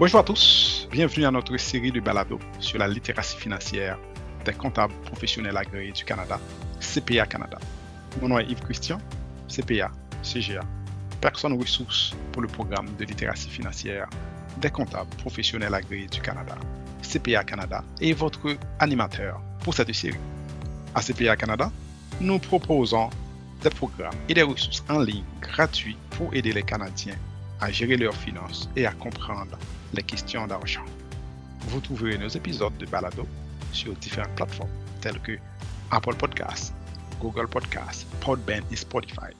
Bonjour à tous, bienvenue à notre série de balado sur la littératie financière des comptables professionnels agréés du Canada, CPA Canada. Mon nom est Yves Christian, CPA, CGA, personne ressource pour le programme de littératie financière des comptables professionnels agréés du Canada, CPA Canada, et votre animateur pour cette série. À CPA Canada, nous proposons des programmes et des ressources en ligne gratuits pour aider les Canadiens à gérer leurs finances et à comprendre les questions d'argent. Vous trouverez nos épisodes de balado sur différentes plateformes telles que Apple Podcasts, Google Podcasts, Podbean et Spotify.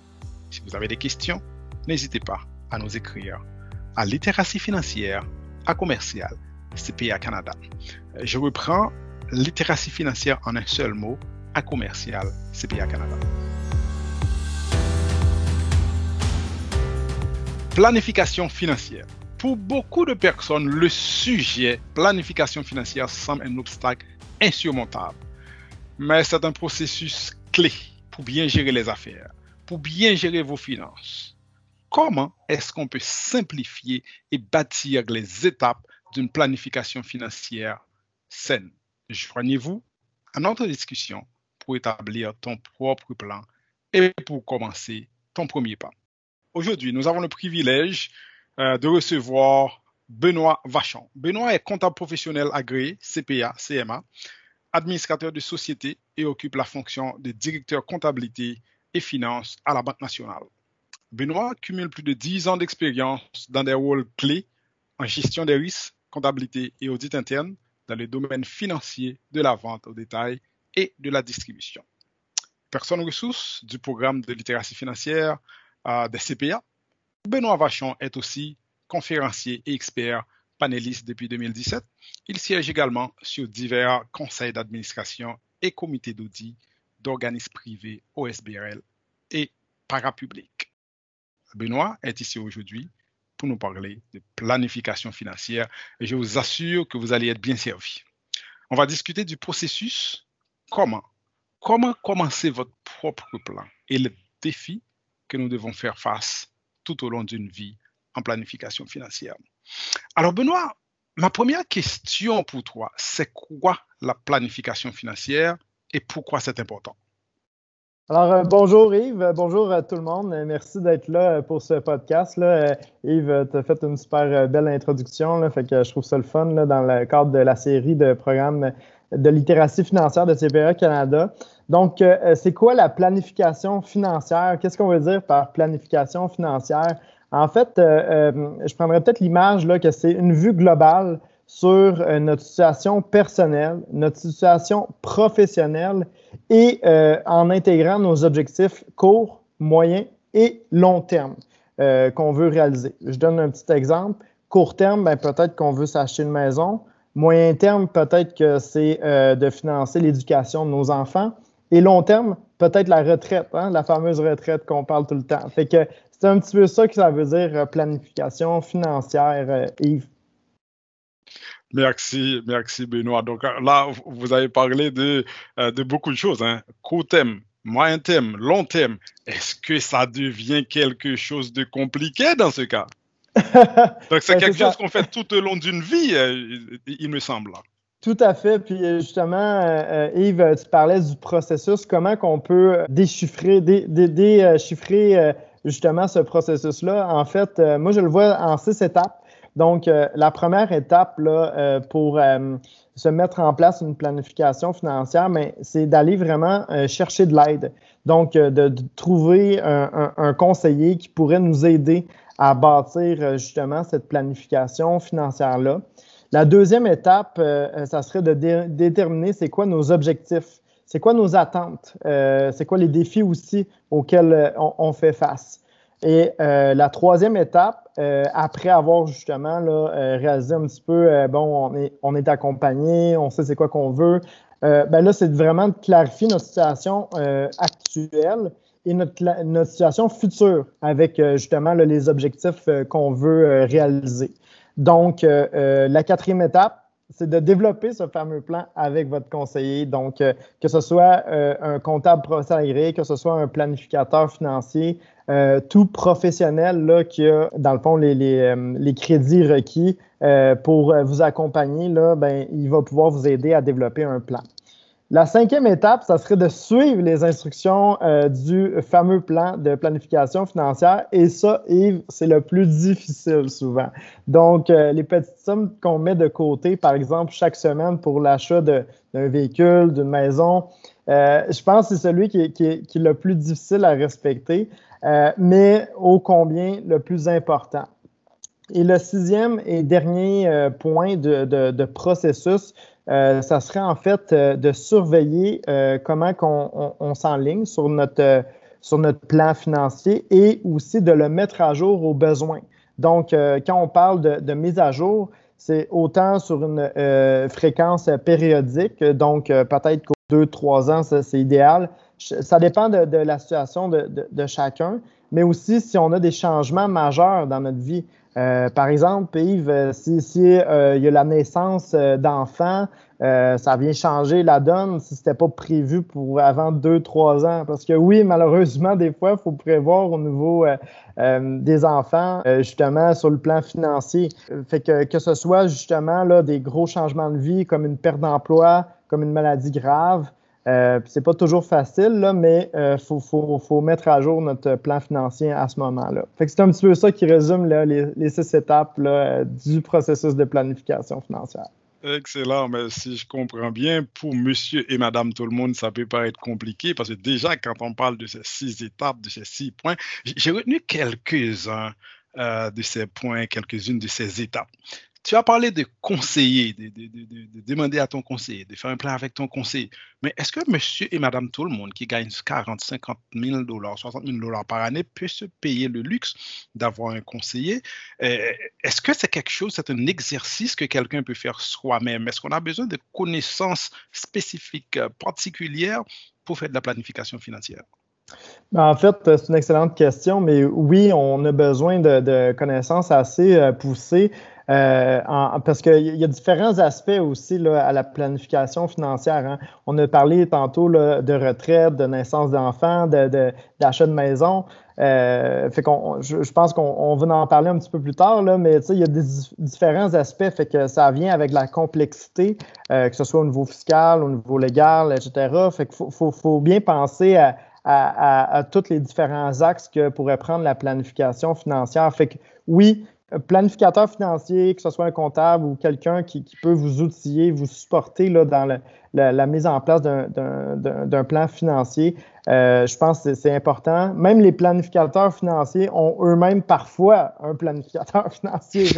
Si vous avez des questions, n'hésitez pas à nous écrire à littératie financière à commercial CPA Canada. Je reprends littératie financière en un seul mot à commercial CPA Canada. Planification financière. Pour beaucoup de personnes, le sujet planification financière semble un obstacle insurmontable. Mais c'est un processus clé pour bien gérer les affaires, pour bien gérer vos finances. Comment est-ce qu'on peut simplifier et bâtir les étapes d'une planification financière saine? Joignez-vous à notre discussion pour établir ton propre plan et pour commencer ton premier pas. Aujourd'hui, nous avons le privilège euh, de recevoir Benoît Vachon. Benoît est comptable professionnel agréé, CPA, CMA, administrateur de société et occupe la fonction de directeur comptabilité et finances à la Banque nationale. Benoît cumule plus de 10 ans d'expérience dans des rôles clés en gestion des risques, comptabilité et audit interne dans le domaine financier de la vente au détail et de la distribution. Personne ressource du programme de littératie financière des CPA. Benoît Vachon est aussi conférencier et expert panéliste depuis 2017. Il siège également sur divers conseils d'administration et comités d'audit d'organismes privés OSBRL et parapublics. Benoît est ici aujourd'hui pour nous parler de planification financière et je vous assure que vous allez être bien servi. On va discuter du processus, comment, comment commencer votre propre plan et le défi que nous devons faire face tout au long d'une vie en planification financière. Alors Benoît, ma première question pour toi, c'est quoi la planification financière et pourquoi c'est important? Alors, euh, bonjour Yves, bonjour à tout le monde. Merci d'être là euh, pour ce podcast. Euh, Yves, tu as fait une super belle introduction, fait que je trouve ça le fun dans le cadre de la série de programmes de littératie financière de CPA Canada. Donc, euh, c'est quoi la planification financière? Qu'est-ce qu'on veut dire par planification financière? En fait, euh, euh, je prendrais peut-être l'image que c'est une vue globale sur notre situation personnelle, notre situation professionnelle et en intégrant nos objectifs court, moyen et long terme qu'on veut réaliser. Je donne un petit exemple. Court terme, ben, peut-être qu'on veut s'acheter une maison. Moyen terme, peut-être que c'est euh, de financer l'éducation de nos enfants. Et long terme, peut-être la retraite, hein, la fameuse retraite qu'on parle tout le temps. Fait que c'est un petit peu ça que ça veut dire euh, planification financière, euh, Yves. Merci, merci Benoît. Donc là, vous avez parlé de, de beaucoup de choses. Hein. Court terme, moyen terme, long terme. Est-ce que ça devient quelque chose de compliqué dans ce cas? Donc, c'est quelque chose qu'on fait tout au long d'une vie, euh, il me semble. Tout à fait. Puis euh, justement, euh, Yves, tu parlais du processus. Comment qu'on peut déchiffrer, déchiffrer justement ce processus-là? En fait, moi, je le vois en six étapes. Donc, la première étape là, pour se mettre en place une planification financière, c'est d'aller vraiment chercher de l'aide. Donc, de, trouver un, conseiller qui pourrait nous aider à bâtir euh, justement cette planification financière-là. La deuxième étape, euh, euh, ça serait de déterminer c'est quoi nos objectifs, c'est quoi nos attentes, c'est quoi les défis aussi auxquels on, fait face. Et la troisième étape, après avoir justement réalisé un petit peu, bon, on est, on est accompagné, on sait c'est quoi qu'on veut, ben là, c'est vraiment de clarifier notre situation actuelle et notre, situation future avec euh, justement les objectifs euh, qu'on veut euh, réaliser. Donc, la quatrième étape, c'est de développer ce fameux plan avec votre conseiller. Donc, que ce soit un comptable professionnel agréé, que ce soit un planificateur financier, tout professionnel qui a, dans le fond, les, crédits requis pour vous accompagner, ben, il va pouvoir vous aider à développer un plan. La cinquième étape, ça serait de suivre les instructions euh, du fameux plan de planification financière. Et ça, Yves, c'est le plus difficile souvent. Donc, euh, les petites sommes qu'on met de côté, par exemple, chaque semaine pour l'achat d'un véhicule, d'une maison, euh, je pense que c'est celui qui est, le plus difficile à respecter, mais ô combien le plus important. Et le sixième et dernier point de processus, euh, ça serait en fait euh, de surveiller euh, comment on, on, s'enligne sur notre, sur notre plan financier et aussi de le mettre à jour aux besoins. Donc, quand on parle de, mise à jour, c'est autant sur une fréquence périodique, donc peut-être qu'au deux, trois ans, c'est idéal. Ça dépend de, la situation de, chacun, mais aussi si on a des changements majeurs dans notre vie. Euh, par exemple, Yves, euh, si, euh, il y a la naissance d'enfants, ça vient changer la donne si ce n'était pas prévu pour avant deux, trois ans. Parce que oui, malheureusement, des fois, il faut prévoir au niveau des enfants, justement, sur le plan financier. Fait que, que ce soit justement là, des gros changements de vie comme une perte d'emploi, comme une maladie grave, euh, c'est pas toujours facile, là, mais il euh, faut, mettre à jour notre plan financier à ce moment-là. c'est un petit peu ça qui résume les, six étapes du processus de planification financière. Excellent, mais si je comprends bien, pour monsieur et madame tout le monde, ça peut paraître compliqué parce que déjà, quand on parle de ces six étapes, de ces six points, j'ai retenu quelques-uns euh, de ces points, quelques-unes de ces étapes. Tu as parlé de conseiller, de, demander à ton conseiller, de faire un plan avec ton conseiller. Mais est-ce que monsieur et madame tout le monde qui gagnent 40, 50 000 dollars, 60 000 dollars par année peut se payer le luxe d'avoir un conseiller? Euh, est-ce que c'est quelque chose, c'est un exercice que quelqu'un peut faire soi-même? Est-ce qu'on a besoin de connaissances spécifiques, euh, particulières pour faire de la planification financière? Ben, en fait, c'est une excellente question, mais oui, on a besoin de, connaissances assez euh, poussées. Euh, parce qu'il y a différents aspects aussi à la planification financière. Hein. On a parlé tantôt de retraite, de naissance d'enfants, d'achat de, maison. Euh, fait qu'on, je, pense qu'on va en parler un petit peu plus tard, là, mais il y a différents aspects, fait que ça vient avec la complexité, euh, que ce soit au niveau fiscal, au niveau légal, etc. Fait qu'il faut, bien penser à, à, à, tous les différents axes que pourrait prendre la planification financière. Fait que oui, planificateur financier, que ce soit un comptable ou quelqu'un qui, peut vous outiller, vous supporter là, dans la, mise en place d'un plan financier, euh, je pense que c'est important. Même les planificateurs financiers ont eux-mêmes parfois un planificateur financier.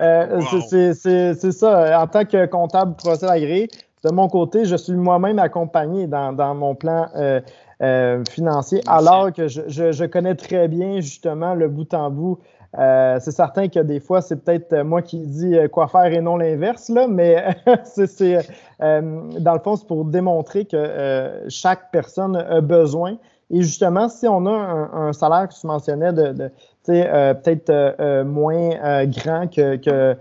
Euh, c'est ça. En tant que comptable procès agréé, de mon côté, je suis moi-même accompagné dans, mon plan euh, financier, alors que je, je, connais très bien justement le bout en bout euh, c'est certain que des fois, c'est peut-être euh, moi qui dis euh, quoi faire et non l'inverse, là, mais c'est, dans le fond, c'est pour démontrer que chaque personne a besoin. Et justement, si on a un, salaire que tu mentionnais de, peut-être moins grand que,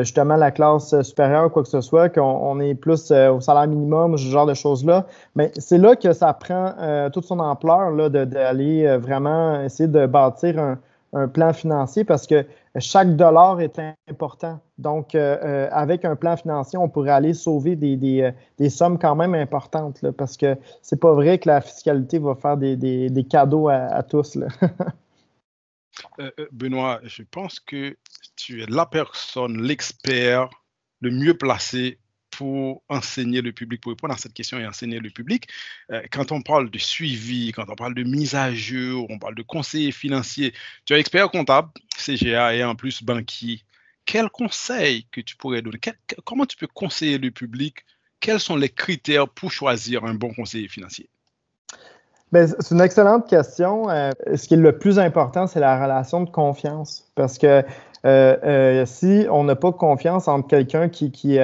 justement la classe supérieure ou quoi que ce soit, qu'on est plus au salaire minimum, ce genre de choses-là, mais c'est là que ça prend toute son ampleur d'aller vraiment essayer de bâtir un, un plan financier parce que chaque dollar est important. Donc, euh, euh, avec un plan financier, on pourrait aller sauver des, euh, des sommes quand même importantes là, parce que c'est pas vrai que la fiscalité va faire des, des cadeaux à, tous. Benoît, je pense que tu es la personne, l'expert le mieux placé pour enseigner le public, pour répondre à cette question et enseigner le public. Euh, quand on parle de suivi, quand on parle de mise à jour, on parle de conseiller financier, tu es expert comptable, CGA et en plus banquier. Quels conseils que tu pourrais donner? Comment tu peux conseiller le public? Quels sont les critères pour choisir un bon conseiller financier? Ben, c'est une excellente question. Euh, ce qui est le plus important, c'est la relation de confiance. Parce que si on n'a pas confiance entre quelqu'un qui, qui,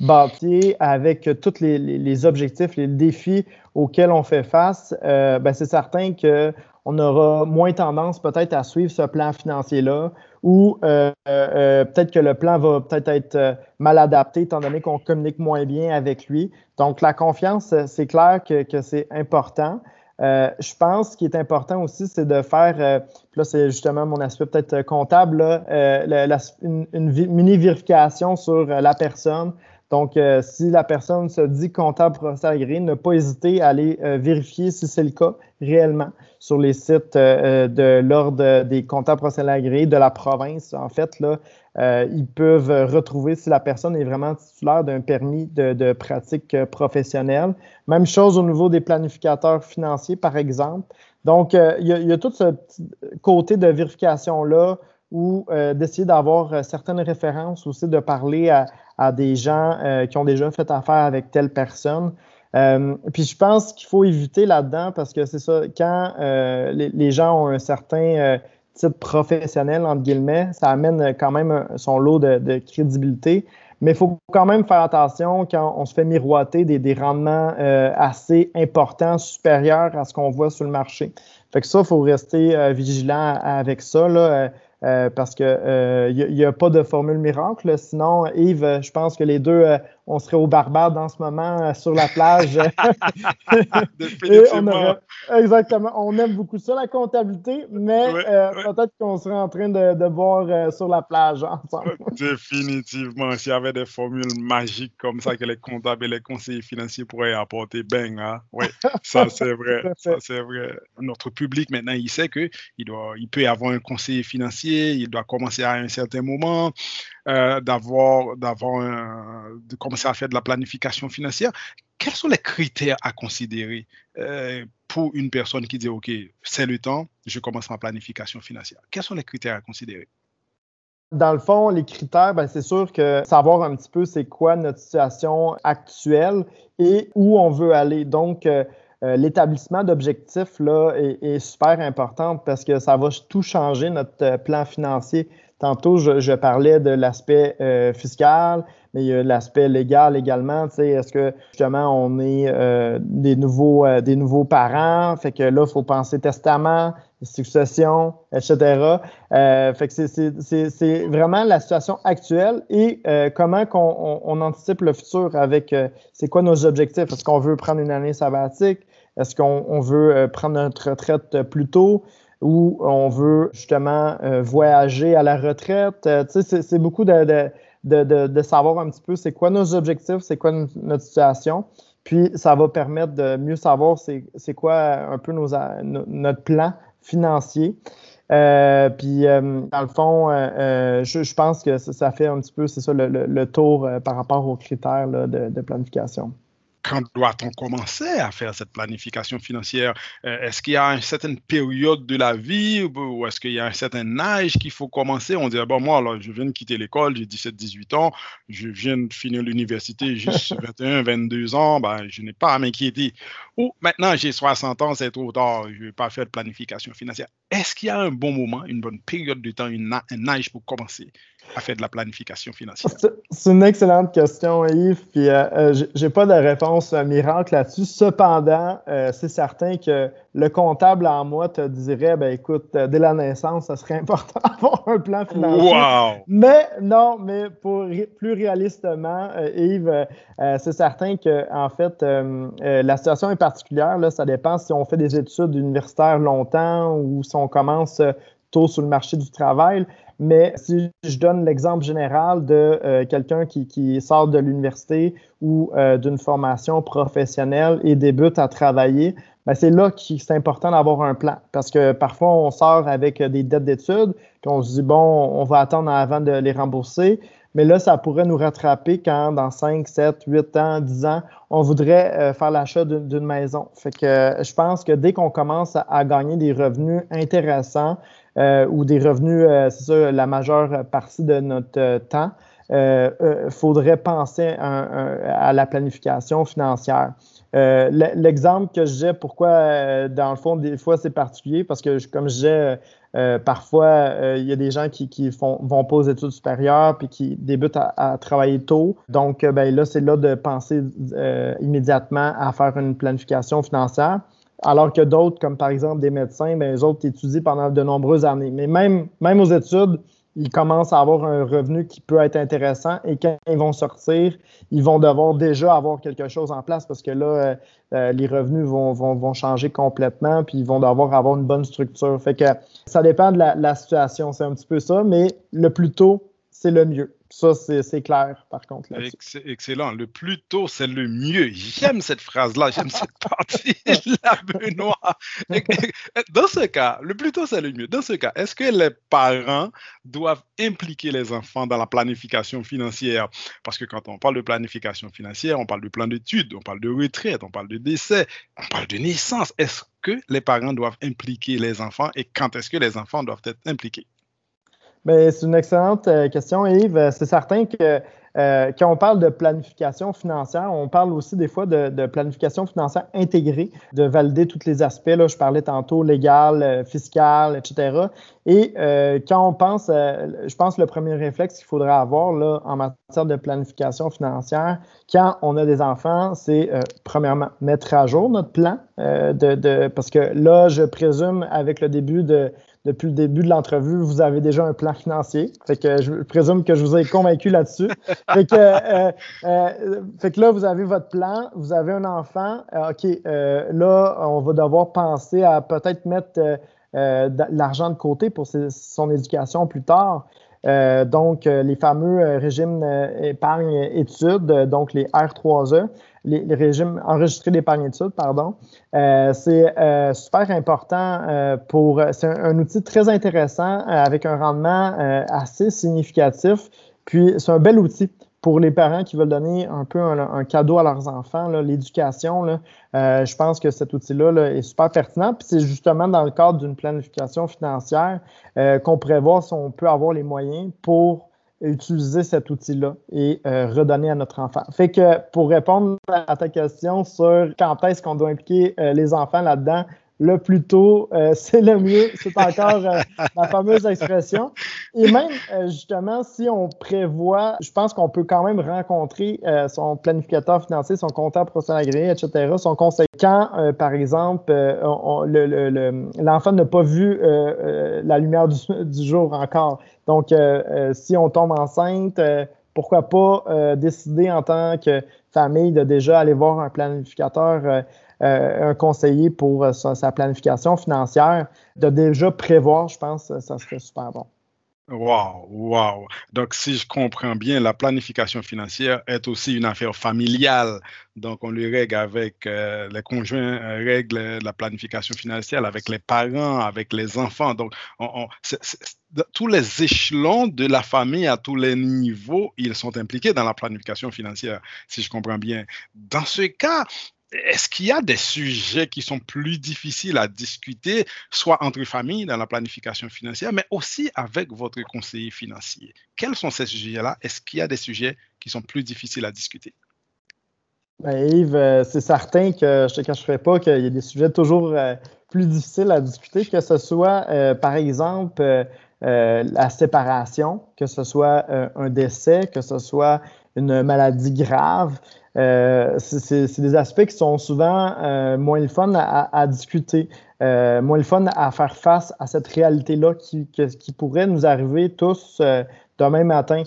bâti avec tous les, objectifs, les défis auxquels on fait face, euh, ben c'est certain qu'on aura moins tendance peut-être à suivre ce plan financier-là ou peut-être que le plan va peut-être être mal adapté étant donné qu'on communique moins bien avec lui. Donc, la confiance, c'est clair que, que c'est important. Euh, je pense qu'il est important aussi, c'est de faire, euh, là c'est justement mon aspect peut-être comptable, euh, une, mini-vérification sur la personne. Donc, si la personne se dit comptable professeur agréé, ne pas hésiter à aller vérifier si c'est le cas réellement sur les sites de l'Ordre des comptables professionnels agréés de la province. En fait, là, euh, ils peuvent retrouver si la personne est vraiment titulaire d'un permis de, pratique professionnelle. Même chose au niveau des planificateurs financiers, par exemple. Donc, euh, il, y a, tout ce côté de vérification-là ou euh, d'essayer d'avoir certaines références aussi, de parler à, des gens qui ont déjà fait affaire avec telle personne. puis je pense qu'il faut éviter là-dedans parce que c'est ça, quand les, gens ont un certain titre professionnel, entre guillemets, ça amène quand même son lot de, crédibilité. Mais il faut quand même faire attention quand on se fait miroiter des, rendements euh, assez importants, supérieurs à ce qu'on voit sur le marché. Fait que ça, il faut rester euh, vigilant avec ça. Là. Euh, parce qu'il n'y euh, a, pas de formule miracle. Sinon, Yves, je pense que les deux, on serait au Barbade en ce moment sur la plage. exactement. On aime beaucoup ça, la comptabilité, mais peut-être qu'on serait en train de, boire sur la plage ensemble. Définitivement. S'il y avait des formules magiques comme ça que les comptables et les conseillers financiers pourraient apporter, ben, hein? oui, ça c'est vrai. ça c'est vrai. Notre public, maintenant, il sait qu'il il peut y avoir un conseiller financier il doit commencer à un certain moment, euh, d'avoir, d'avoir de commencer à faire de la planification financière. Quels sont les critères à considérer euh, pour une personne qui dit, OK, c'est le temps, je commence ma planification financière? Quels sont les critères à considérer? Dans le fond, les critères, ben, c'est sûr que savoir un petit peu c'est quoi notre situation actuelle et où on veut aller. Donc, euh, l'établissement d'objectifs là, est, super important parce que ça va tout changer notre plan financier. Tantôt, je, parlais de l'aspect euh, fiscal, mais il y a l'aspect légal également. Est-ce que justement on est des, nouveaux, des nouveaux parents? Fait que là, il faut penser testament, succession, etc. fait que c'est vraiment la situation actuelle et comment qu'on on, anticipe le futur avec c'est quoi nos objectifs? Est-ce qu'on veut prendre une année sabbatique? Est-ce qu'on veut euh, prendre notre retraite plus tôt? Ou on veut justement euh, voyager à la retraite? Euh, c'est beaucoup de, savoir un petit peu c'est quoi nos objectifs, c'est quoi notre situation. Puis ça va permettre de mieux savoir c'est quoi un peu notre plan financier. puis, dans le fond, je, pense que ça, fait un petit peu, c'est ça, le, tour par rapport aux critères de, planification quand doit-on commencer à faire cette planification financière? Euh, est-ce qu'il y a une certaine période de la vie ou est-ce qu'il y a un certain âge qu'il faut commencer? On dirait, bon, moi, alors, je viens de quitter l'école, j'ai 17-18 ans, je viens de finir l'université, juste 21, 22 ans, ben, je n'ai pas à m'inquiéter. Ou maintenant, j'ai 60 ans, c'est trop tard, je ne vais pas faire de planification financière. Est-ce qu'il y a un bon moment, une bonne période de temps, un âge pour commencer? À faire de la planification financière? C'est une excellente question, Yves. Puis, euh, euh j'ai pas de réponse euh, miracle là-dessus. Cependant, euh, c'est certain que le comptable en moi te dirait, ben écoute, dès la naissance, ça serait important d'avoir un plan financier. Wow! Mais non, mais pour plus réalistement, Yves, c'est certain que en fait, la situation est particulière. Là, ça dépend si on fait des études universitaires longtemps ou si on commence sur le marché du travail. Mais si je donne l'exemple général de euh, quelqu'un qui, sort de l'université ou euh, d'une formation professionnelle et débute à travailler, ben c'est là que c'est important d'avoir un plan. Parce que parfois, on sort avec des dettes d'études, puis on se dit, bon, on va attendre avant de les rembourser. Mais là, ça pourrait nous rattraper quand dans 5, 7, 8 ans, 10 ans, on voudrait euh, faire l'achat d'une maison. Fait que je pense que dès qu'on commence à, gagner des revenus intéressants, euh, ou des revenus, euh, c'est ça, la majeure partie de notre euh, temps, il faudrait penser à, la planification financière. L'exemple que j'ai, pourquoi, dans le fond, des fois, c'est particulier, parce que, comme je parfois, il y a des gens qui, qui font, vont pas aux études supérieures puis qui débutent à, travailler tôt. Donc, ben, là, c'est là de penser immédiatement à faire une planification financière. Alors que d'autres, comme par exemple des médecins, ben, les autres étudient pendant de nombreuses années. Mais même, même aux études, ils commencent à avoir un revenu qui peut être intéressant et quand ils vont sortir, ils vont devoir déjà avoir quelque chose en place parce que là, euh, euh, les revenus vont, vont, changer complètement puis ils vont devoir avoir une bonne structure. Fait que ça dépend de la situation, c'est un petit peu ça, mais le plus tôt, c'est le mieux. Ça, c'est clair, par contre. Excellent. Le plus tôt, c'est le mieux. J'aime cette phrase-là. J'aime cette partie-là, Benoît. Dans ce cas, le plus tôt, c'est le mieux. Dans ce cas, est-ce que les parents doivent impliquer les enfants dans la planification financière? Parce que quand on parle de planification financière, on parle de plan d'études, on parle de retraite, on parle de décès, on parle de naissance. Est-ce que les parents doivent impliquer les enfants? Et quand est-ce que les enfants doivent être impliqués? C'est une excellente euh, question, Yves. C'est certain que euh, quand on parle de planification financière, on parle aussi des fois de, planification financière intégrée, de valider tous les aspects. Là, je parlais tantôt légal, euh, fiscal, etc. Et quand on pense, je pense le premier réflexe qu'il faudrait avoir en matière de planification financière, quand on a des enfants, c'est premièrement mettre à jour notre plan, de, de, parce que là, je présume, avec le début de depuis le début de l'entrevue, vous avez déjà un plan financier. Fait que je présume que je vous ai convaincu là-dessus. fait, que, euh, euh, fait que là, vous avez votre plan, vous avez un enfant. Euh, OK, là, on va devoir penser à peut-être mettre l'argent de côté pour son éducation plus tard. donc, les fameux régimes épargne-études, donc les R3E les, régimes enregistrés d'épargne études, pardon. Euh, c'est euh, super important euh, pour. C'est un, outil très intéressant avec un rendement assez significatif. Puis c'est un bel outil pour les parents qui veulent donner un peu un, cadeau à leurs enfants, l'éducation. je pense que cet outil-là est super pertinent. Puis c'est justement dans le cadre d'une planification financière qu'on prévoit si on peut avoir les moyens pour utiliser cet outil-là et euh, redonner à notre enfant. Fait que pour répondre à ta question sur quand est-ce qu'on doit impliquer euh, les enfants là-dedans, le plus tôt, euh, c'est le mieux. C'est encore la fameuse expression. Et même, justement, si on prévoit, je pense qu'on peut quand même rencontrer son planificateur financier, son comptable professionnel agréé, etc., son conseil. Quand, par exemple, l'enfant n'a pas vu la lumière du jour encore, donc, euh, euh, si on tombe enceinte, euh, pourquoi pas décider en tant que famille de déjà aller voir un planificateur, un conseiller pour sa, planification financière, de déjà prévoir, je pense, ça serait super bon. Wow, wow. Donc, si je comprends bien, la planification financière est aussi une affaire familiale. Donc, on le règle avec euh, les conjoints, euh, règle la planification financière avec les parents, avec les enfants. Donc, tous les échelons de la famille à tous les niveaux, ils sont impliqués dans la planification financière, si je comprends bien. Dans ce cas, est-ce qu'il y a des sujets qui sont plus difficiles à discuter, soit entre familles dans la planification financière, mais aussi avec votre conseiller financier? Quels sont ces sujets-là? Est-ce qu'il y a des sujets qui sont plus difficiles à discuter? Ben, Yves, euh, c'est certain que je ne te cacherai pas qu'il y a des sujets toujours euh, plus difficiles à discuter, que ce soit, euh, par exemple, la séparation, que ce soit un décès, que ce soit une maladie grave. Euh, c'est des aspects qui sont souvent euh, moins le fun à, discuter, euh, moins le fun à faire face à cette réalité-là qui, pourrait nous arriver tous demain matin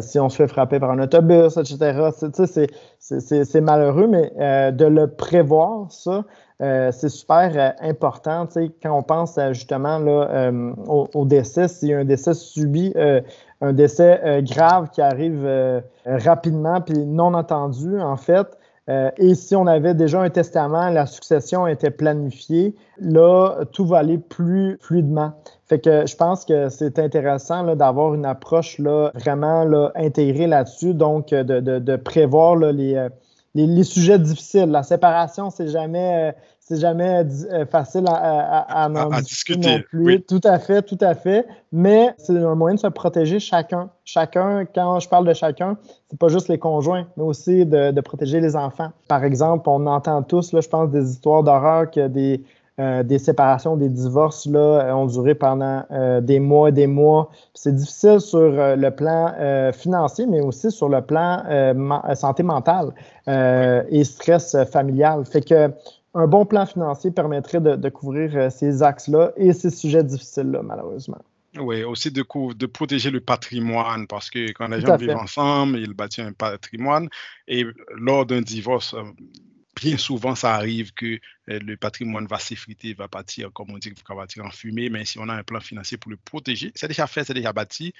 si on se fait frapper par un autobus, etc. C'est malheureux, mais de le prévoir, ça, c'est super important. Quand on pense justement là, au, au, décès, a un décès subi un décès euh, grave qui arrive euh, rapidement puis non attendu, en fait. Euh, et si on avait déjà un testament, la succession était planifiée, là, tout va aller plus fluidement. Fait que je pense que c'est intéressant d'avoir une approche là, vraiment là, intégrée là-dessus, donc de, de, prévoir les, les, sujets difficiles. La séparation, c'est jamais c'est jamais euh, facile à, en discuter non plus. Tout à fait, tout à fait. Mais c'est un moyen de se protéger chacun. Chacun, quand je parle de chacun, c'est pas juste les conjoints, mais aussi de, protéger les enfants. Par exemple, on entend tous, là, je pense, des histoires d'horreur que des, euh, des séparations, des divorces là, ont duré pendant euh, des mois et des mois. C'est difficile sur le plan financier, mais aussi sur le plan santé mentale et stress familial. Fait que un bon plan financier permettrait de, couvrir euh, ces axes-là et ces sujets difficiles-là, malheureusement. Oui, aussi de, de protéger le patrimoine, parce que quand les gens vivent ensemble, ils bâtissent un patrimoine. Et lors d'un divorce, euh, bien souvent, ça arrive que euh, le patrimoine va s'effriter, va partir, comme on dit, va partir en fumée. Mais si on a un plan financier pour le protéger, c'est déjà fait, c'est déjà bâti,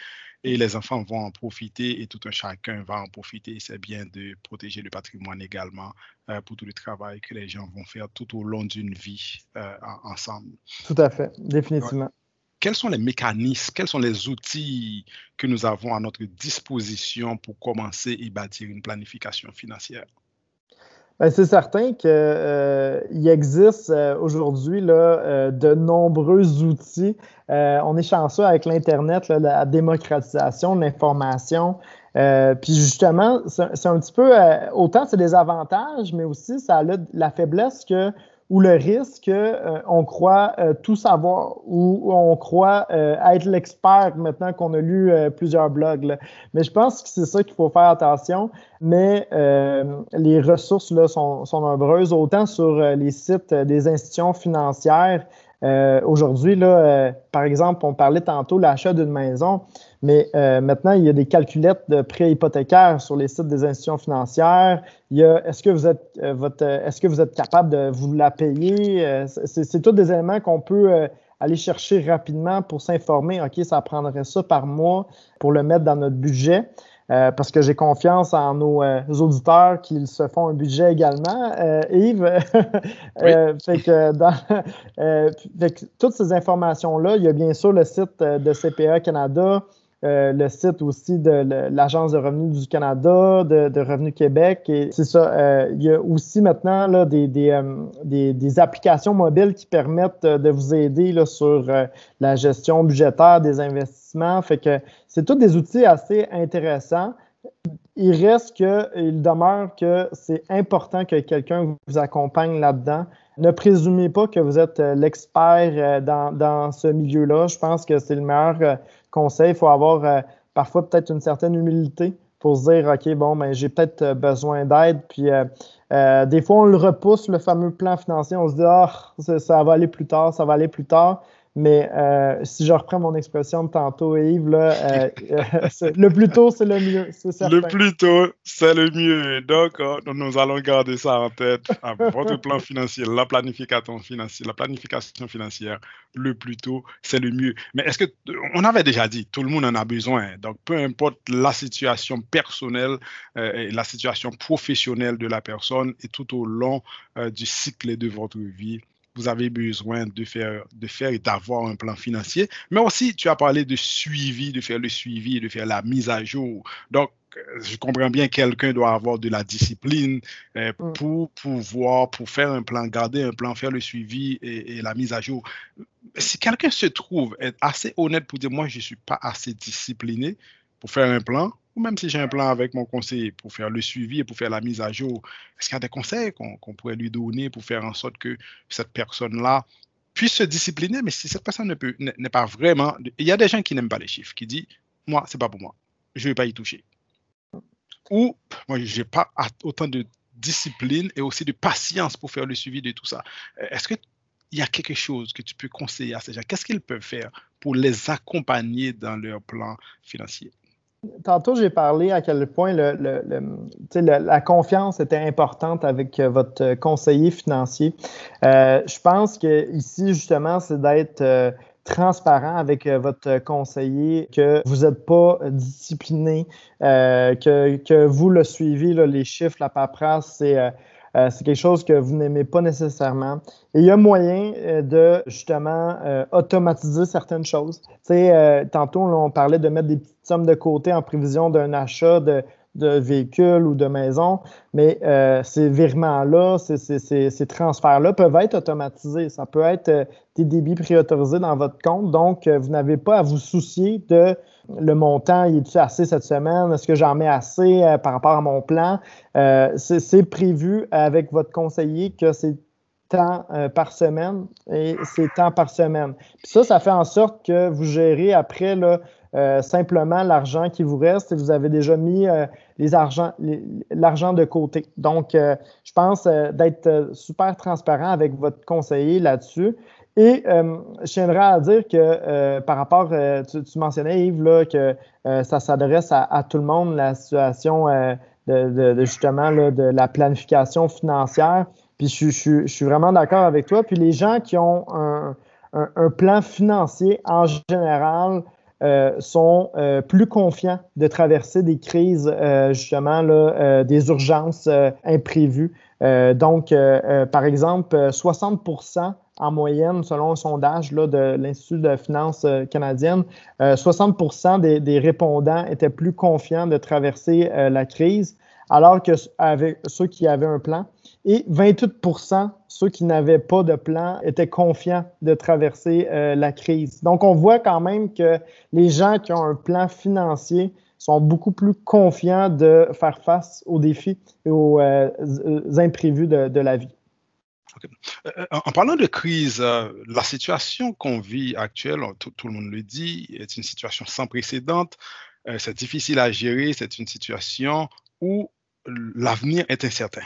et les enfants vont en profiter, et tout un chacun va en profiter. C'est bien de protéger le patrimoine également euh, pour tout le travail que les gens vont faire tout au long d'une vie ensemble. Tout à fait, définitivement quels sont les mécanismes, quels sont les outils que nous avons à notre disposition pour commencer et bâtir une planification financière? Ben, c'est certain qu'il euh, existe euh, aujourd'hui euh, de nombreux outils. on est chanceux avec l'Internet, la démocratisation de l'information. puis justement, c'est un petit peu, autant c'est des avantages, mais aussi ça a la faiblesse que ou le risque euh, on croit euh, tout savoir ou on croit euh, être l'expert maintenant qu'on a lu plusieurs blogs. Mais je pense que c'est ça qu'il faut faire attention. Mais les ressources sont, nombreuses, autant sur les sites des institutions financières. Aujourd'hui, là, par exemple, on parlait tantôt l'achat d'une maison. Mais euh, maintenant, il y a des calculettes de prêts hypothécaires sur les sites des institutions financières. Il y a est-ce que vous êtes euh, votre est-ce que vous êtes capable de vous la payer? Euh, c'est tous des éléments qu'on peut aller chercher rapidement pour s'informer. OK, ça prendrait ça par mois pour le mettre dans notre budget. Parce que j'ai confiance en nos auditeurs qu'ils se font un budget également. Yves, fait, que dans, fait que toutes ces informations-là, il y a bien sûr le site de CPA Canada, euh, le site aussi de l'Agence de revenus du Canada, de, de Revenu Québec. Et c'est ça. Euh, il y a aussi maintenant là, des, des, euh, des, des, applications mobiles qui permettent de vous aider là, sur la gestion budgétaire des investissements. Fait que c'est tous des outils assez intéressants. Il reste que, il demeure que c'est important que quelqu'un vous accompagne là-dedans. Ne présumez pas que vous êtes l'expert dans, dans ce milieu-là. Je pense que c'est le meilleur conseil, il faut avoir euh, parfois peut-être une certaine humilité pour se dire, OK, bon, ben, j'ai peut-être euh, besoin d'aide. Puis euh, des fois, on le repousse, le fameux plan financier. On se dit, ah, ça, va aller plus tard, ça va aller plus tard. Mais euh, si je reprends mon expression de tantôt, Yves, là, euh, le plus tôt, c'est le mieux. Le plus tôt, c'est le mieux. Donc, euh, nous allons garder ça en tête. votre plan financier, la planification financière, la planification financière, le plus tôt, c'est le mieux. Mais est-ce que, on avait déjà dit, tout le monde en a besoin. Donc, peu importe la situation personnelle et la situation professionnelle de la personne et tout au long du cycle de votre vie, vous avez besoin de faire, de faire et d'avoir un plan financier. Mais aussi, tu as parlé de suivi, de faire le suivi, de faire la mise à jour. Donc, je comprends bien quelqu'un doit avoir de la discipline euh, mm. pour pouvoir, pour faire un plan, garder un plan, faire le suivi et, et la mise à jour. Si quelqu'un se trouve être assez honnête pour dire, moi, je ne suis pas assez discipliné pour faire un plan, ou même si j'ai un plan avec mon conseiller pour faire le suivi et pour faire la mise à jour, est-ce qu'il y a des conseils qu'on pourrait lui donner pour faire en sorte que cette personne-là puisse se discipliner, mais si cette personne n'est pas vraiment... Il y a des gens qui n'aiment pas les chiffres, qui disent, moi, c'est pas pour moi, je ne vais pas y toucher. Ou, moi, je n'ai pas autant de discipline et aussi de patience pour faire le suivi de tout ça. Est-ce qu'il y a quelque chose que tu peux conseiller à ces gens? Qu'est-ce qu'ils peuvent faire pour les accompagner dans leur plan financier? Tantôt, j'ai parlé à quel point la confiance était importante avec euh, votre conseiller financier. Euh, je pense que ici, justement, c'est d'être euh, transparent avec votre conseiller, que vous n'êtes pas discipliné, que, que, vous le suivez, les chiffres, la paperasse, euh, c'est quelque chose que vous n'aimez pas nécessairement. Et il y a moyen euh, de justement euh, automatiser certaines choses. Tu sais, tantôt, on parlait de mettre des petites sommes de côté en prévision d'un achat de, de véhicule ou de maison, mais ces virements-là, ces, ces, ces transferts-là peuvent être automatisés. Ça peut être des débits préautorisés dans votre compte, donc vous n'avez pas à vous soucier de le montant, il est assez cette semaine? Est-ce que j'en mets assez euh, par rapport à mon plan? Euh, c'est prévu avec votre conseiller que c'est temps euh, par semaine et c'est temps par semaine. Puis ça, ça fait en sorte que vous gérez après là, simplement l'argent qui vous reste et vous avez déjà mis l'argent de côté. Donc, je pense d'être super transparent avec votre conseiller là-dessus. Et je tiendrai à dire que par rapport, tu, mentionnais Yves, là, que ça s'adresse à, tout le monde, la situation de, justement de la planification financière. Puis je, suis vraiment d'accord avec toi. Puis les gens qui ont un, plan financier en général euh, sont euh, plus confiants de traverser des crises, euh, justement, là, des urgences imprévues. donc, par exemple, 60 en moyenne, selon un sondage de l'Institut de finances canadienne, 60 des, des, répondants étaient plus confiants de traverser la crise, alors que ceux qui avaient un plan. Et 28% ceux qui n'avaient pas de plan étaient confiants de traverser euh, la crise. Donc, on voit quand même que les gens qui ont un plan financier sont beaucoup plus confiants de faire face aux défis et aux, euh, imprévus de, la vie. Euh, en parlant de crise, la situation qu'on vit actuellement, tout, le monde le dit, est une situation sans précédent. c'est difficile à gérer. C'est une situation où l'avenir est incertain.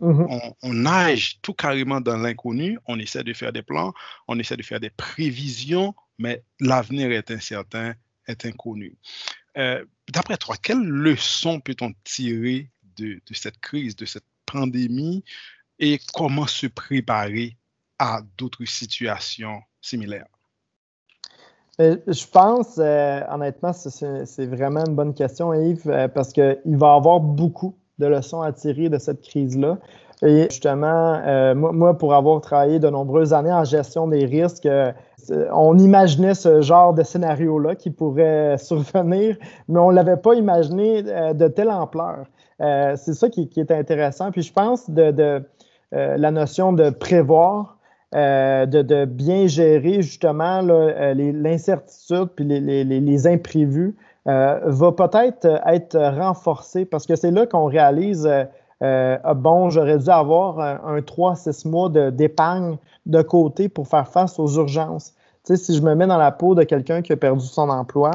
Mm-hmm. on, nage tout carrément dans l'inconnu, on essaie de faire des plans, on essaie de faire des prévisions, mais l'avenir est incertain, est inconnu. Euh, d'après toi, quelles leçons peut-on tirer de, cette crise, de cette pandémie, et comment se préparer à d'autres situations similaires? Euh, je pense, euh, honnêtement, c'est vraiment une bonne question, Yves, parce qu'il va y avoir beaucoup de leçons à tirer de cette crise-là. Et justement, euh, moi, pour avoir travaillé de nombreuses années en gestion des risques, euh, on imaginait ce genre de scénario-là qui pourrait survenir, mais on ne l'avait pas imaginé euh, de telle ampleur. c'est ça qui, est intéressant. Puis je pense de, la notion de prévoir, de, bien gérer justement l'incertitude puis les imprévus. Euh, va peut-être euh, être renforcé parce que c'est là qu'on réalise, euh, ah bon, j'aurais dû avoir un, 3-6 mois d'épargne de, côté pour faire face aux urgences. Si je me mets dans la peau de quelqu'un qui a perdu son emploi,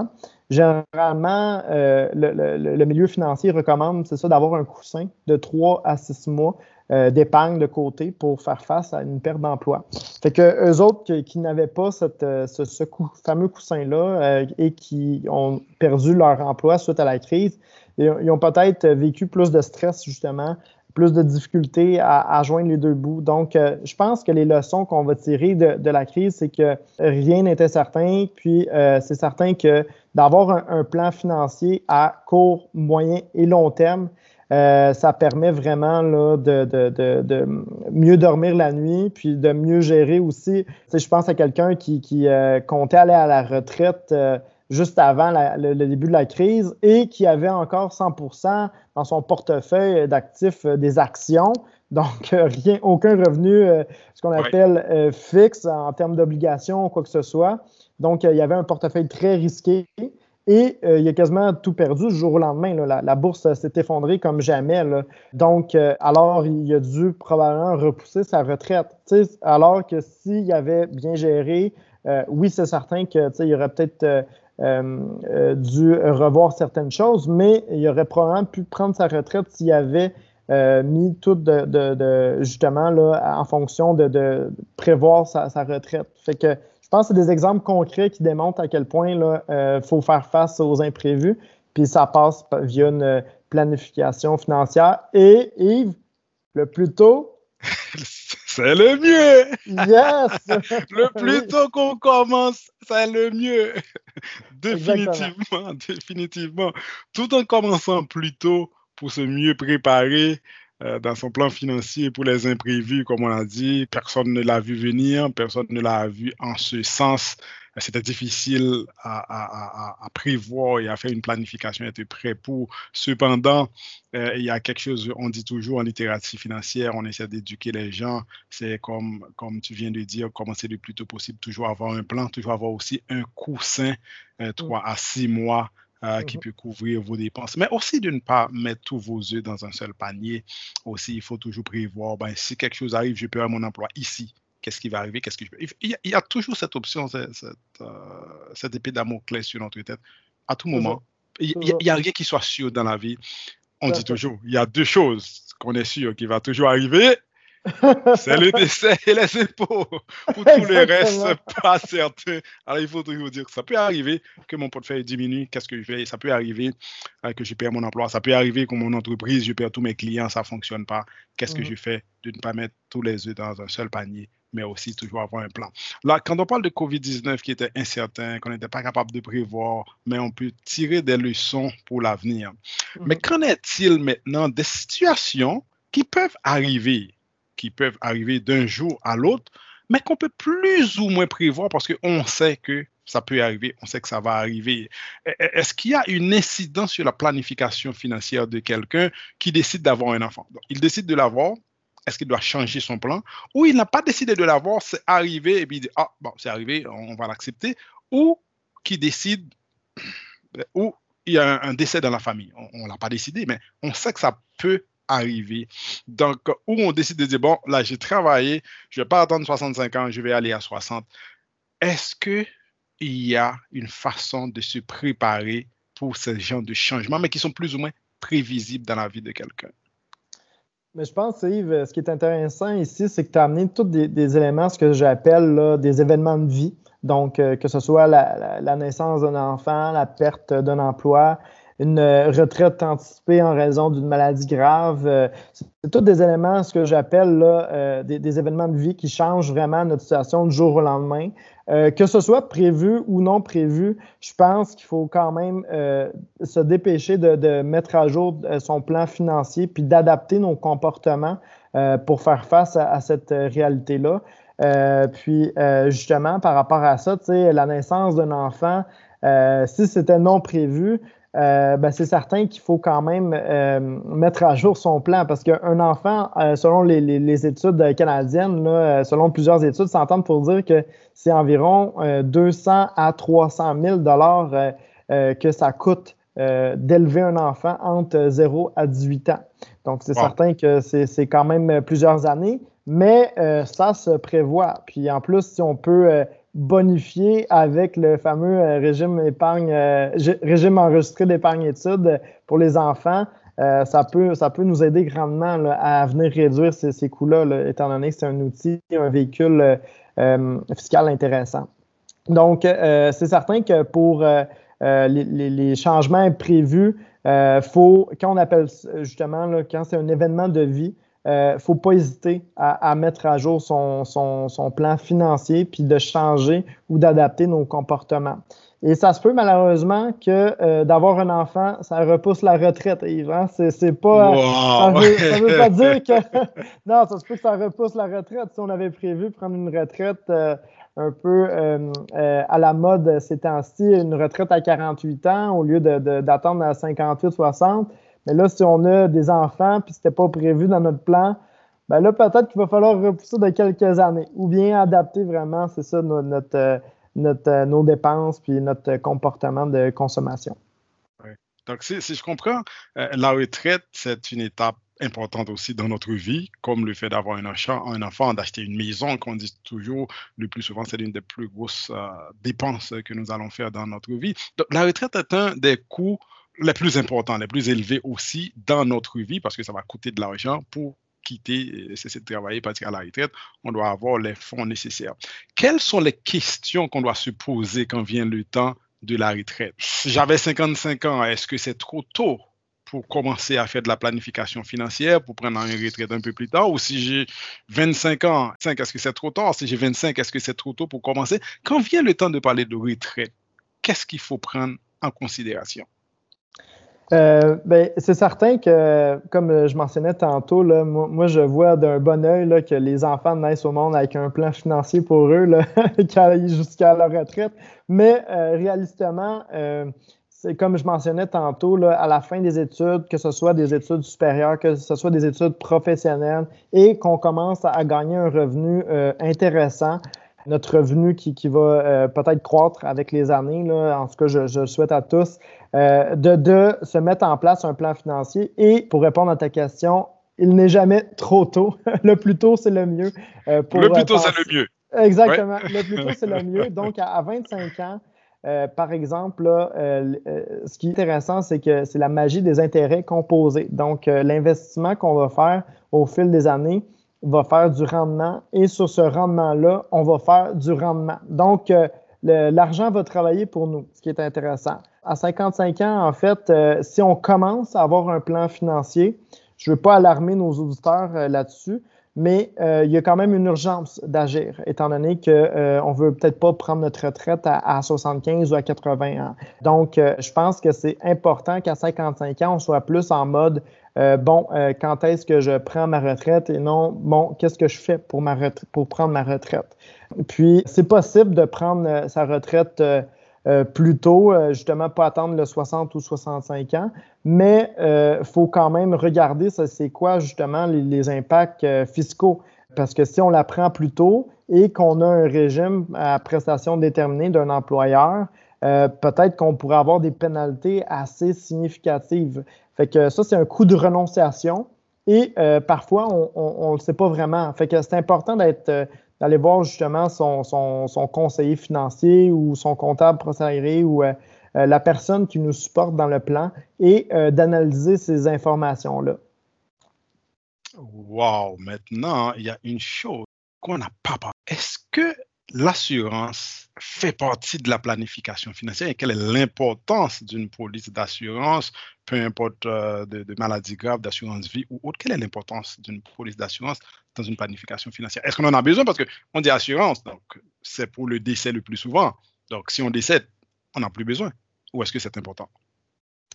généralement, le, milieu financier recommande, c'est ça, d'avoir un coussin de 3 à 6 mois euh, d'épargne de côté pour faire face à une perte d'emploi. Fait que eux autres qui, n'avaient pas euh, ce, fameux coussin-là euh, et qui ont perdu leur emploi suite à la crise, ils, ont peut-être vécu plus de stress justement, plus de difficultés à, joindre les deux bouts. Donc, je pense que les leçons qu'on va tirer de, la crise, c'est que rien n'était certain. Puis, c'est certain que d'avoir un, plan financier à court, moyen et long terme, euh, ça permet vraiment là, de, mieux dormir la nuit, puis de mieux gérer aussi. Tu je pense à quelqu'un qui, euh, comptait aller à la retraite euh, juste avant le, début de la crise et qui avait encore 100% dans son portefeuille d'actifs des actions. Donc, rien, aucun revenu, ce qu'on appelle fixe en termes d'obligations ou quoi que ce soit. Donc, il y avait un portefeuille très risqué. Et euh, il a quasiment tout perdu du jour au lendemain. La, bourse s'est effondrée comme jamais. Donc, euh, alors, il a dû probablement repousser sa retraite. alors que s'il avait bien géré, euh, oui, c'est certain qu'il aurait peut-être dû revoir certaines choses, mais il aurait probablement pu prendre sa retraite s'il avait mis tout de, justement là, en fonction de, prévoir sa, sa, retraite. Fait que je pense que c'est des exemples concrets qui démontrent à quel point il euh, faut faire face aux imprévus. Puis ça passe via une euh, planification financière. Et Yves, le plus tôt. c'est le mieux! Yes! le plus tôt qu'on commence, c'est le mieux. définitivement, définitivement. Tout en commençant plus tôt pour se mieux préparer, euh, dans son plan financier pour les imprévus, comme on a dit. Personne ne l'a vu venir, personne ne l'a vu en ce sens. C'était difficile à, prévoir et à faire une planification, être prêt pour. Cependant, euh, il y a quelque chose, on dit toujours en littérature financière, on essaie d'éduquer les gens. C'est comme, comme tu viens de dire, commencer le plus tôt possible, toujours avoir un plan, toujours avoir aussi un coussin, euh, trois à six mois euh, qui mhm. peut couvrir vos dépenses. Mais aussi de ne pas mettre tous vos œufs dans un seul panier. Aussi, il faut toujours prévoir, ben, si quelque chose arrive, je perds mon emploi ici. Qu'est-ce qui va arriver? Qu'est-ce que je... il, y a, toujours cette option, cette, euh, cette, épée d'amour clé sur notre tête. À tout moment, il n'y a, rien qui soit sûr dans la vie. On dit toujours, il y a deux choses qu'on est sûr qui va toujours arriver. C'est le décès et les impôts. Pour tous les restes, pas certain. Alors, il faut toujours dire que ça peut arriver que mon portefeuille diminue. Qu'est-ce que je fais? Ça peut arriver euh, que je perds mon emploi. Ça peut arriver que mon entreprise, je perds tous mes clients, ça ne fonctionne pas. Qu'est-ce que mhm. je fais de ne pas mettre tous les œufs dans un seul panier mais aussi toujours avoir un plan? Là, quand on parle de COVID-19 qui était incertain, qu'on n'était pas capable de prévoir, mais on peut tirer des leçons pour l'avenir. Mais mhm. qu'en est-il maintenant des situations qui peuvent arriver, qui peuvent arriver d'un jour à l'autre, mais qu'on peut plus ou moins prévoir parce qu'on sait que ça peut arriver, on sait que ça va arriver. E-, e-, est-ce qu'il y a une incidence sur la planification financière de quelqu'un qui décide d'avoir un enfant? il décide de l'avoir, est-ce qu'il doit changer son plan? Ou il n'a pas décidé de l'avoir, c'est arrivé et puis il dit, ah, bon, c'est arrivé, on va l'accepter. Ou qui décide, ou il y a un, décès dans la famille. On ne l'a pas décidé, mais on sait que ça peut arriver. Donc, où on décide de dire, bon, là, j'ai travaillé, je ne vais pas attendre 65 ans, je vais aller à 60. Est-ce qu'il y a une façon de se préparer pour ce genre de changements, mais qui sont plus ou moins prévisibles dans la vie de quelqu'un? Mais je pense, Yves, ce qui est intéressant ici, c'est que tu as amené tous des, éléments, ce que j'appelle des événements de vie. Donc, euh, que ce soit la, naissance d'un enfant, la perte d'un emploi, une retraite anticipée en raison d'une maladie grave. Euh, c'est tous des éléments, ce que j'appelle euh, des, événements de vie qui changent vraiment notre situation du jour au lendemain. Euh, que ce soit prévu ou non prévu, je pense qu'il faut quand même se dépêcher de, mettre à jour son plan financier puis d'adapter nos comportements pour faire face à cette réalité-là. puis justement, par rapport à ça, la naissance d'un enfant, si c'était non prévu, euh, ben, c'est certain qu'il faut quand même euh, mettre à jour son plan parce qu'un enfant, euh, selon les, études canadiennes, selon plusieurs études, s'entendent pour dire que c'est environ 200 à 300 000 dollars que ça coûte d'élever un enfant entre 0 à 18 ans. Donc, c'est certain que c'est quand même plusieurs années, mais ça se prévoit. Puis en plus, si on peut bonifié avec le fameux euh, régime épargne, euh, régime enregistré d'épargne études pour les enfants. Euh, ça, peut, ça peut nous aider grandement à venir réduire ces, coûts-là, étant donné que c'est un outil, un véhicule fiscal intéressant. Donc, c'est certain que pour les, changements imprévus, faut, quand on appelle justement, quand c'est un événement de vie, ne euh, faut pas hésiter à, mettre à jour son, plan financier puis de changer ou d'adapter nos comportements. Et ça se peut malheureusement que euh, d'avoir un enfant, ça repousse la retraite, Yves. Hein? C'est, pas. Ça, veut, veut pas dire que. non, ça se peut que ça repousse la retraite. Si on avait prévu prendre une retraite euh, un peu à la mode ces temps-ci, une retraite à 48 ans au lieu d'attendre à 58, 60, mais là, si on a des enfants puis c'était pas prévu dans notre plan, ben là, peut-être qu'il va falloir repousser de quelques années ou bien adapter vraiment, c'est ça, notre, euh, euh, nos dépenses puis notre comportement de consommation. Donc, si, je comprends, euh, la retraite, c'est une étape importante aussi dans notre vie, comme le fait d'avoir un, un enfant, d'acheter une maison, qu'on dit toujours, le plus souvent, c'est l'une des plus grosses dépenses que nous allons faire dans notre vie. Donc, la retraite est un des coûts les plus importants, les plus élevés aussi dans notre vie parce que ça va coûter de l'argent pour quitter, euh, cesser de travailler, partir à la retraite, on doit avoir les fonds nécessaires. Quelles sont les questions qu'on doit se poser quand vient le temps de la retraite? J'avais 55 ans, est-ce que c'est trop tôt pour commencer à faire de la planification financière, pour prendre une retraite un peu plus tard, ou si j'ai 25 ans, est-ce que c'est trop tard? Si j'ai 25, est-ce que c'est trop tôt pour commencer? Quand vient le temps de parler de retraite, qu'est-ce qu'il faut prendre en considération? Euh, ben, c'est certain que, comme je mentionnais tantôt, moi, je vois d'un bon oeil que les enfants naissent au monde avec un plan financier pour eux jusqu'à leur retraite. Mais euh, réalistement, euh, c'est comme je mentionnais tantôt, à la fin des études, que ce soit des études supérieures, que ce soit des études professionnelles, et qu'on commence à gagner un revenu intéressant, notre revenu qui, qui va euh, peut-être croître avec les années, là, en tout cas, je, je souhaite à tous, euh, de, de se mettre en place un plan financier. Et pour répondre à ta question, il n'est jamais trop tôt. le plus tôt, c'est le mieux. Euh, pour le plus tôt, c'est le mieux. Exactement. Le plus tôt, c'est le mieux. Donc, à, 25 ans, par exemple, là, ce qui est intéressant, c'est que c'est la magie des intérêts composés. Donc, l'investissement qu'on va faire au fil des années, va faire du rendement et sur ce rendement-là, on va faire du rendement. Donc, euh, l'argent va travailler pour nous, ce qui est intéressant. À 55 ans, en fait, euh, si on commence à avoir un plan financier, je ne veux pas alarmer nos auditeurs euh, là-dessus, mais il y a quand même une urgence d'agir, étant donné qu'on ne veut peut-être pas prendre notre retraite à, 75 ou à 80 ans. Donc, je pense que c'est important qu'à 55 ans, on soit plus en mode euh, bon, euh, quand est-ce que je prends ma retraite et non, bon, qu'est-ce que je fais pour, prendre ma retraite? Puis, c'est possible de prendre euh, sa retraite plus tôt, justement, pas attendre le 60 ou 65 ans, mais il faut quand même regarder, ça, c'est quoi, justement, les, impacts fiscaux. Parce que si on la prend plus tôt et qu'on a un régime à prestation déterminée d'un employeur, peut-être qu'on pourrait avoir des pénalités assez significatives. Fait que ça, c'est un coup de renonciation et euh, parfois, on ne le sait pas vraiment. Fait que c'est important euh, d'aller voir justement son, conseiller financier ou son comptable procédé ou euh, la personne qui nous supporte dans le plan et d'analyser ces informations-là. Wow! Maintenant, il y a une chose qu'on n'a pas. Est-ce que l'assurance fait partie de la planification financière et quelle est l'importance d'une police d'assurance, peu importe euh, de, maladie grave, d'assurance vie ou autre, quelle est l'importance d'une police d'assurance dans une planification financière? Est-ce qu'on en a besoin? Parce qu'on dit assurance, donc c'est pour le décès le plus souvent. Donc si on décède, on n'a plus besoin. Ou est-ce que c'est important?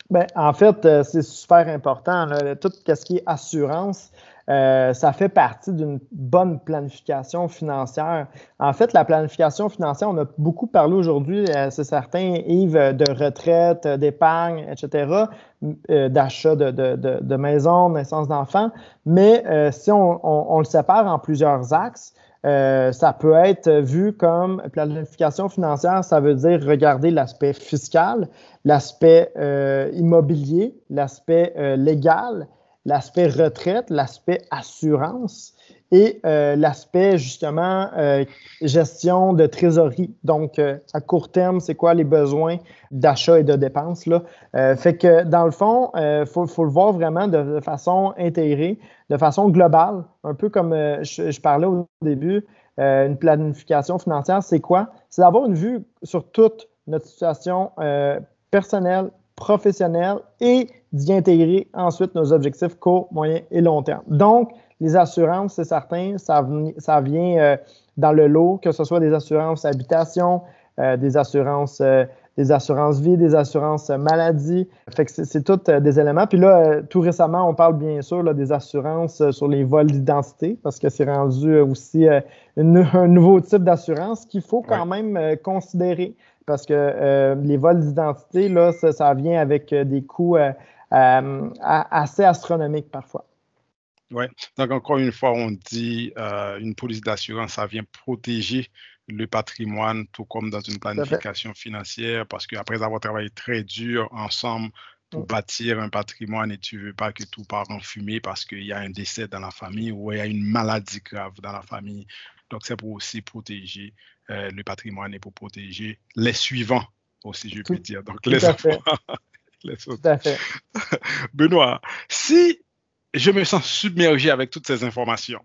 Ben, en fait, euh, c'est super important. Tout ce qui est assurance, euh, ça fait partie d'une bonne planification financière. En fait, la planification financière, on a beaucoup parlé aujourd'hui, euh, c'est certain, Yves, de retraite, d'épargne, etc., d'achat de, de, de, de, maison, naissance d'enfants. Mais si on, le sépare en plusieurs axes, ça peut être vu comme planification financière, ça veut dire regarder l'aspect fiscal, l'aspect euh, immobilier, l'aspect euh, légal, l'aspect retraite, l'aspect assurance et euh, l'aspect justement gestion de trésorerie. Donc, à court terme, c'est quoi les besoins d'achat et de dépenses? Là? fait que dans le fond, il faut, le voir vraiment de, façon intégrée, de façon globale, un peu comme je, parlais au début. une planification financière, c'est quoi? C'est d'avoir une vue sur toute notre situation personnel, professionnel et d'y intégrer ensuite nos objectifs court, moyen et long terme. Donc, les assurances, c'est certain, ça, ça vient euh, dans le lot, que ce soit des assurances habitation, euh, des assurances euh, des assurances vie, des assurances maladie. Fait que c'est tous des éléments. Puis là, tout récemment, on parle bien sûr des assurances sur les vols d'identité parce que c'est rendu aussi un nouveau type d'assurance qu'il faut quand même considérer parce que euh, les vols d'identité, là, ça, vient avec euh, des coûts euh, assez astronomiques parfois. Oui, donc encore une fois, on dit une police d'assurance, ça vient protéger le patrimoine, tout comme dans une planification financière, parce qu'après avoir travaillé très dur ensemble pour mm. bâtir un patrimoine et tu ne veux pas que tout part en fumée parce qu'il y a un décès dans la famille ou il y a une maladie grave dans la famille. Donc, c'est pour aussi protéger euh, le patrimoine et pour protéger les suivants aussi, je peux dire. Donc, les enfants. Benoît, si je me sens submergé avec toutes ces informations,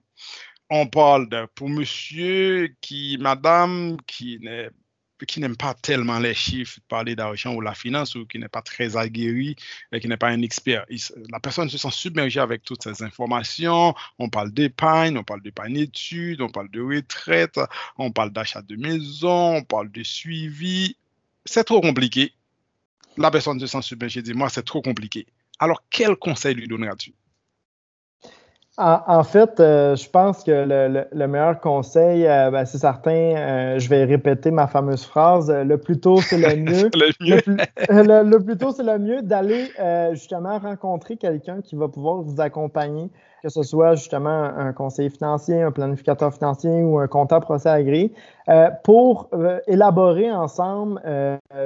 on parle de, pour monsieur qui, madame qui n'est qui n'aime pas tellement les chiffres, parler d'argent ou la finance, ou qui n'est pas très aguerri, et qui n'est pas un expert. la personne se sent submergée avec toutes ces informations. On parle d'épargne, on parle d'épargne d'études, on parle de retraite, on parle d'achat de maison, on parle de suivi. C'est trop compliqué. La personne se sent submergée, dit, moi, c'est trop compliqué. Alors, quel conseil lui donneras-tu? En, fait, euh, je pense que le, meilleur conseil, euh, ben, c'est certain, euh, je vais répéter ma fameuse phrase, le plus tôt c'est le mieux. le, plus, tôt c'est le mieux d'aller justement rencontrer quelqu'un qui va pouvoir vous accompagner, que ce soit justement un conseiller financier, un planificateur financier ou un comptable procès agréé, pour élaborer ensemble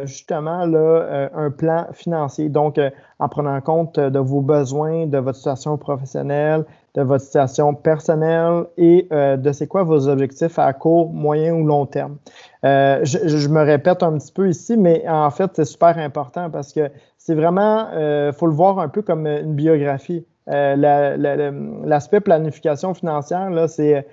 justement là, un plan financier. Donc, en prenant compte de vos besoins, de votre situation professionnelle, de votre situation personnelle et euh, de c'est quoi vos objectifs à court, moyen ou long terme. Euh, je, me répète un petit peu ici, mais en fait, c'est super important parce que c'est vraiment, il euh, faut le voir un peu comme une biographie. l'aspect planification financière, là, c'est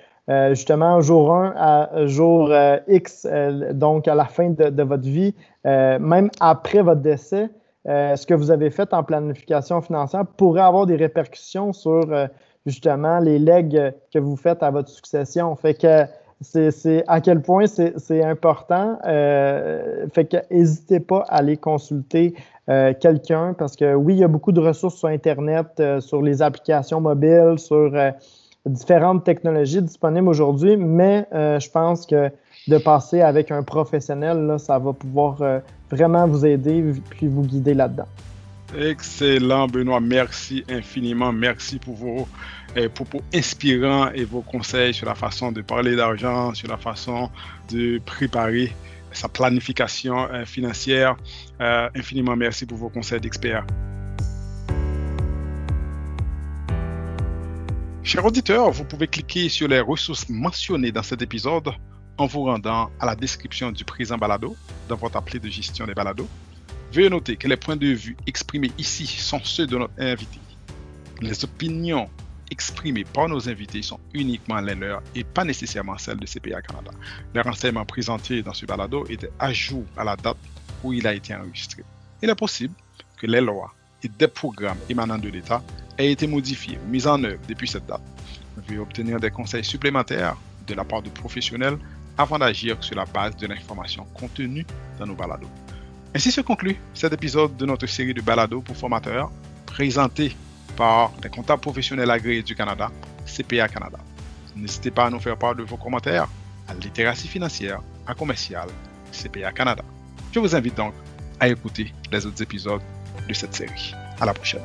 justement jour 1 à jour X, donc à la fin de, votre vie, même après votre décès, ce que vous avez fait en planification financière pourrait avoir des répercussions sur justement les legs que vous faites à votre succession. Fait que c'est à quel point c'est important. Euh, fait que n'hésitez pas à aller consulter euh, quelqu'un parce que oui, il y a beaucoup de ressources sur Internet, euh, sur les applications mobiles, sur différentes technologies disponibles aujourd'hui, mais je pense que de passer avec un professionnel, ça va pouvoir vraiment vous aider puis vous guider là-dedans. Excellent, Benoît. Merci infiniment. Merci pour vos propos inspirants et vos conseils sur la façon de parler d'argent, sur la façon de préparer sa planification euh, financière. Euh, infiniment merci pour vos conseils d'experts. Chers auditeurs, vous pouvez cliquer sur les ressources mentionnées dans cet épisode en vous rendant à la description du présent balado dans votre appli de gestion des balados. Veuillez noter que les points de vue exprimés ici sont ceux de notre invité. Les opinions exprimées par nos invités sont uniquement les leurs et pas nécessairement celles de CPA Canada. Les renseignements présentés dans ce balado étaient à jour à la date où il a été enregistré. Il est possible que les lois et des programmes émanant de l'État aient été modifiés mis en œuvre depuis cette date. Veuillez obtenir des conseils supplémentaires de la part de professionnels avant d'agir sur la base de l'information contenue dans nos balados. Ainsi se conclut cet épisode de notre série de balados pour formateurs présenté par les comptables professionnels agréés du Canada, CPA Canada. N'hésitez pas à nous faire part de vos commentaires à littératie financière à commercial CPA Canada. Je vous invite donc à écouter les autres épisodes de cette série. À la prochaine.